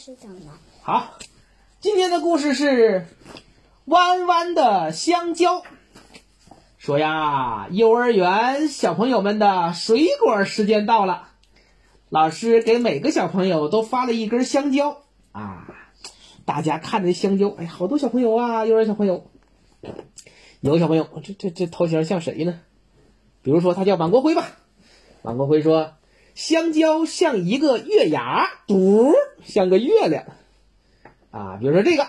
是讲的。好，今天的故事是弯弯的香蕉。说呀，幼儿园小朋友们的水果时间到了，老师给每个小朋友都发了一根香蕉啊。大家看着香蕉，哎呀，好多小朋友啊，幼儿园小朋友。有小朋友，这这这头型像谁呢？比如说他叫王国辉吧。王国辉说。香蕉像一个月牙，嘟，像个月亮，啊，比如说这个，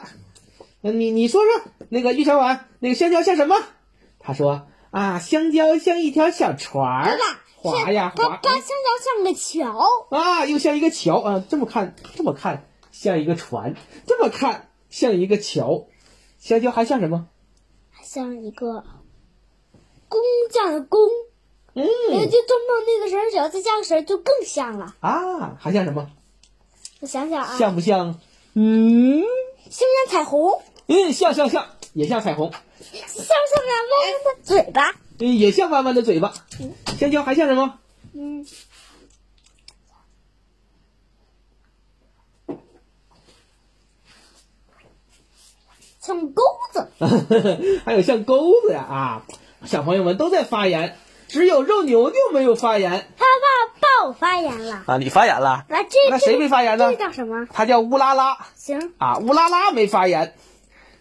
那你你说说那个玉小婉，那个香蕉像什么？他说啊，香蕉像一条小船儿，划呀划。它香蕉像个桥。啊，又像一个桥。啊，这么看这么看像一个船，这么看像一个桥，香蕉还像什么？还像一个工匠的工。嗯，就做梦那个绳脚再加个绳就更像了啊！还像什么？我想想啊，像不像？嗯，像不像彩虹？嗯，像像像，也像彩虹。像不像弯弯的嘴巴？嗯，也像弯弯的嘴巴。香蕉还像什么？嗯，像钩子。还有像钩子呀啊！小朋友们都在发言。只有肉牛牛没有发言，他爸爸我发言了啊！你发言了，那这那谁没发言呢？这叫什么？他叫乌拉拉。行啊，乌拉拉没发言。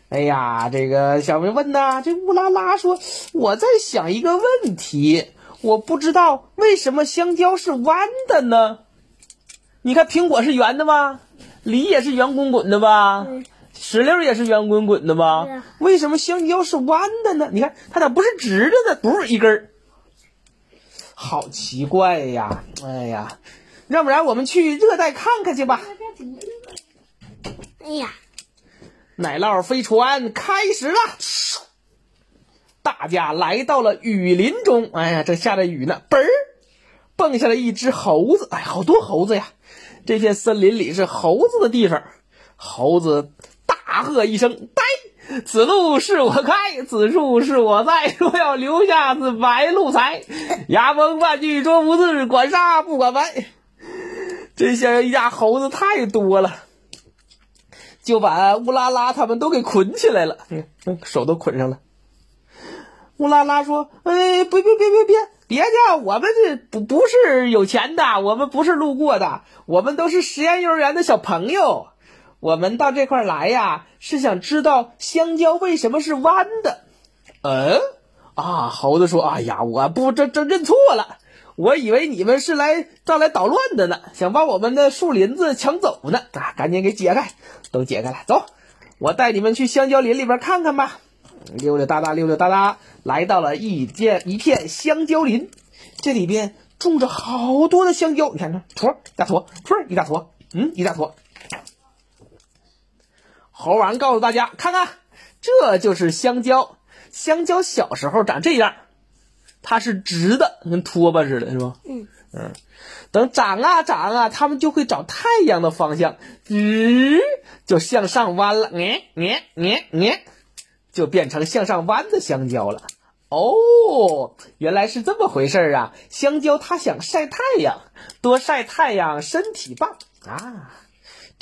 哎呀，这个小明问呐，这乌拉拉说：“我在想一个问题，我不知道为什么香蕉是弯的呢？你看苹果是圆的吧，梨也是圆滚滚的吧，石榴也是圆滚滚的吧？为什么香蕉是弯的呢？你看它咋不是直的呢？不是一根儿。”好奇怪呀！哎呀，要不然我们去热带看看去吧。哎呀，奶酪飞船开始了，大家来到了雨林中。哎呀，这下着雨呢，嘣儿，蹦下来一只猴子。哎，好多猴子呀！这片森林里是猴子的地方。猴子大喝一声：“呆！”此路是我开，此处是我在。若要留下此白鹿财，牙崩半句说不字，管杀不管埋。这些人一家猴子太多了，就把乌拉拉他们都给捆起来了，手都捆上了。乌拉拉说：“哎，别别别别别别介，我们这不不是有钱的，我们不是路过的，我们都是实验幼儿园的小朋友。”我们到这块来呀，是想知道香蕉为什么是弯的。嗯，啊，猴子说：“哎呀，我不这这认错了，我以为你们是来这来捣乱的呢，想把我们的树林子抢走呢。啊，赶紧给解开，都解开了。走，我带你们去香蕉林里边看看吧。溜溜达达，溜溜达达，来到了一间一片香蕉林，这里边种着好多的香蕉。你看，看，坨一大坨，坨一大坨，嗯，一大坨。”猴王告诉大家：“看看，这就是香蕉。香蕉小时候长这样，它是直的，跟拖把似的，是吧？嗯嗯。等长啊长啊，它们就会找太阳的方向，直就向上弯了，捏捏捏捏，就变成向上弯的香蕉了。哦，原来是这么回事啊！香蕉它想晒太阳，多晒太阳身体棒啊。”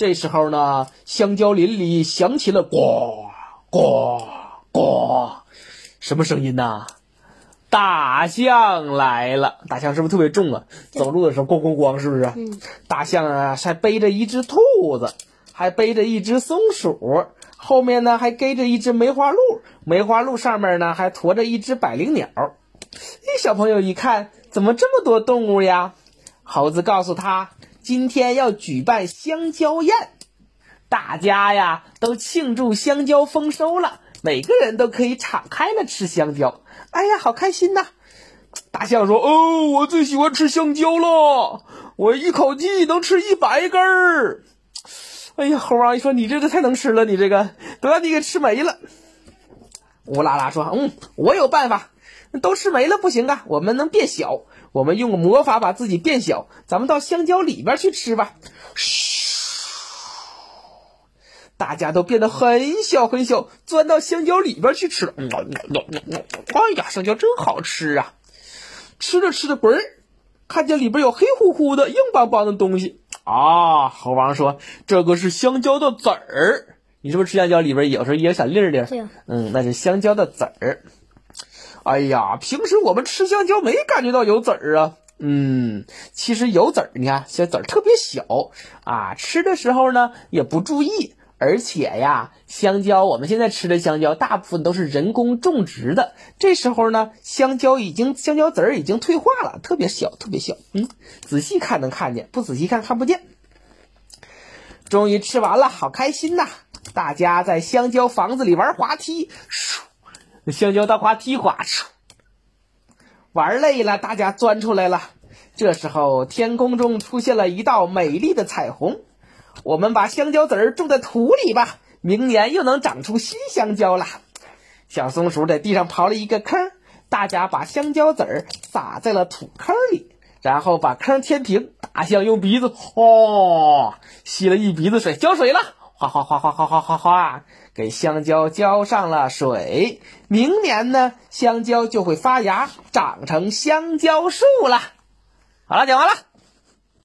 这时候呢，香蕉林里响起了呱呱呱，什么声音呢？大象来了！大象是不是特别重啊？走路的时候咣咣咣，是不是？嗯。大象啊，还背着一只兔子，还背着一只松鼠，后面呢还跟着一只梅花鹿，梅花鹿上面呢还驮着一只百灵鸟。哎，小朋友一看，怎么这么多动物呀？猴子告诉他。今天要举办香蕉宴，大家呀都庆祝香蕉丰收了，每个人都可以敞开了吃香蕉。哎呀，好开心呐！大象说：“哦，我最喜欢吃香蕉了，我一口气能吃一百根儿。”哎呀，猴王一说：“你这个太能吃了，你这个都让你给吃没了。”乌拉拉说：“嗯，我有办法，都吃没了不行啊，我们能变小。”我们用个魔法把自己变小，咱们到香蕉里边去吃吧。嘘，大家都变得很小很小，钻到香蕉里边去吃了。哎呀，香蕉真好吃啊！吃着吃着，嘣儿，看见里边有黑乎乎的、硬邦邦的东西。啊，猴王说这个是香蕉的籽儿。你是不是吃香蕉里边有时候也有小粒儿粒。嗯，那是香蕉的籽儿。哎呀，平时我们吃香蕉没感觉到有籽儿啊。嗯，其实有籽儿，你看小籽儿特别小啊，吃的时候呢也不注意。而且呀，香蕉我们现在吃的香蕉大部分都是人工种植的，这时候呢，香蕉已经香蕉籽儿已经退化了，特别小，特别小。嗯，仔细看能看见，不仔细看看不见。终于吃完了，好开心呐！大家在香蕉房子里玩滑梯，唰，香蕉大滑梯滑，唰，玩累了，大家钻出来了。这时候，天空中出现了一道美丽的彩虹。我们把香蕉籽儿种在土里吧，明年又能长出新香蕉了。小松鼠在地上刨了一个坑，大家把香蕉籽儿撒在了土坑里，然后把坑填平。大象用鼻子哦吸了一鼻子水，浇水了，哗哗哗哗哗哗哗哗，给香蕉浇上了水。明年呢，香蕉就会发芽，长成香蕉树了。好了，讲完了。